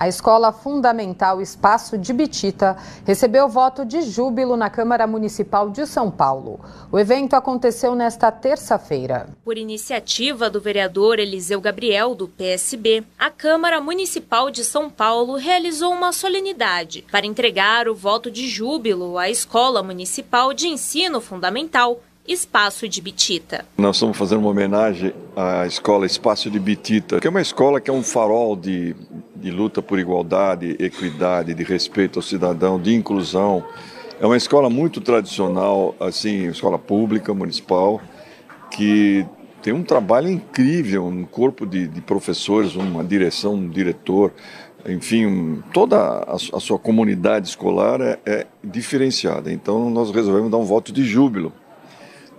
A Escola Fundamental Espaço de Bitita recebeu voto de júbilo na Câmara Municipal de São Paulo. O evento aconteceu nesta terça-feira. Por iniciativa do vereador Eliseu Gabriel, do PSB, a Câmara Municipal de São Paulo realizou uma solenidade para entregar o voto de júbilo à Escola Municipal de Ensino Fundamental Espaço de Bitita. Nós estamos fazendo uma homenagem à escola Espaço de Bitita, que é uma escola que é um farol de, de luta por igualdade, equidade, de respeito ao cidadão, de inclusão. É uma escola muito tradicional, assim, escola pública, municipal, que tem um trabalho incrível, um corpo de, de professores, uma direção, um diretor, enfim, toda a, a sua comunidade escolar é, é diferenciada. Então nós resolvemos dar um voto de júbilo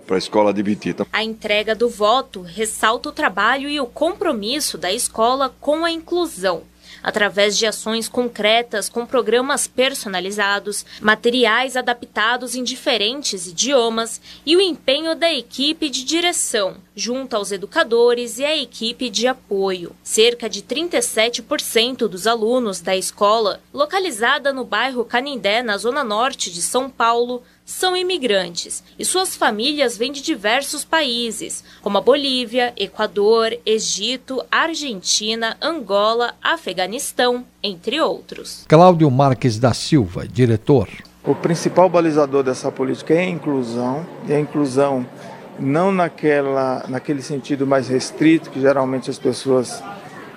para a escola de Bitita. A entrega do voto ressalta o trabalho e o compromisso da escola com a inclusão através de ações concretas com programas personalizados, materiais adaptados em diferentes idiomas e o empenho da equipe de direção, junto aos educadores e a equipe de apoio. Cerca de 37% dos alunos da escola, localizada no bairro Canindé, na zona norte de São Paulo, são imigrantes e suas famílias vêm de diversos países, como a Bolívia, Equador, Egito, Argentina, Angola, Afeganistão, entre outros. Cláudio Marques da Silva, diretor. O principal balizador dessa política é a inclusão, e a inclusão não naquela, naquele sentido mais restrito que geralmente as pessoas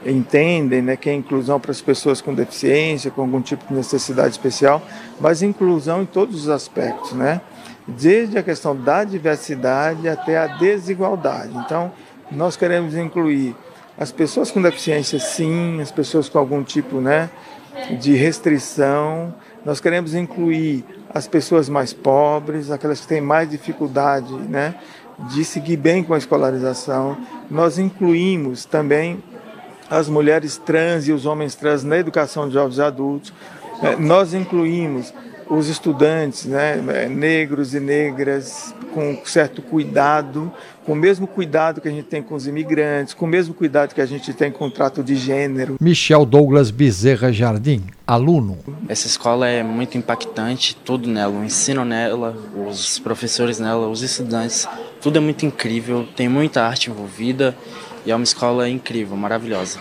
entendem, né, que é inclusão para as pessoas com deficiência, com algum tipo de necessidade especial, mas inclusão em todos os aspectos, né? Desde a questão da diversidade até a desigualdade. Então, nós queremos incluir as pessoas com deficiência, sim, as pessoas com algum tipo, né, de restrição. Nós queremos incluir as pessoas mais pobres, aquelas que têm mais dificuldade, né, de seguir bem com a escolarização. Nós incluímos também as mulheres trans e os homens trans na educação de jovens adultos. É, nós incluímos os estudantes né, é, negros e negras com certo cuidado, com o mesmo cuidado que a gente tem com os imigrantes, com o mesmo cuidado que a gente tem com o trato de gênero. Michel Douglas Bezerra Jardim, aluno. Essa escola é muito impactante, tudo nela, o ensino nela, os professores nela, os estudantes, tudo é muito incrível, tem muita arte envolvida e é uma escola incrível, maravilhosa.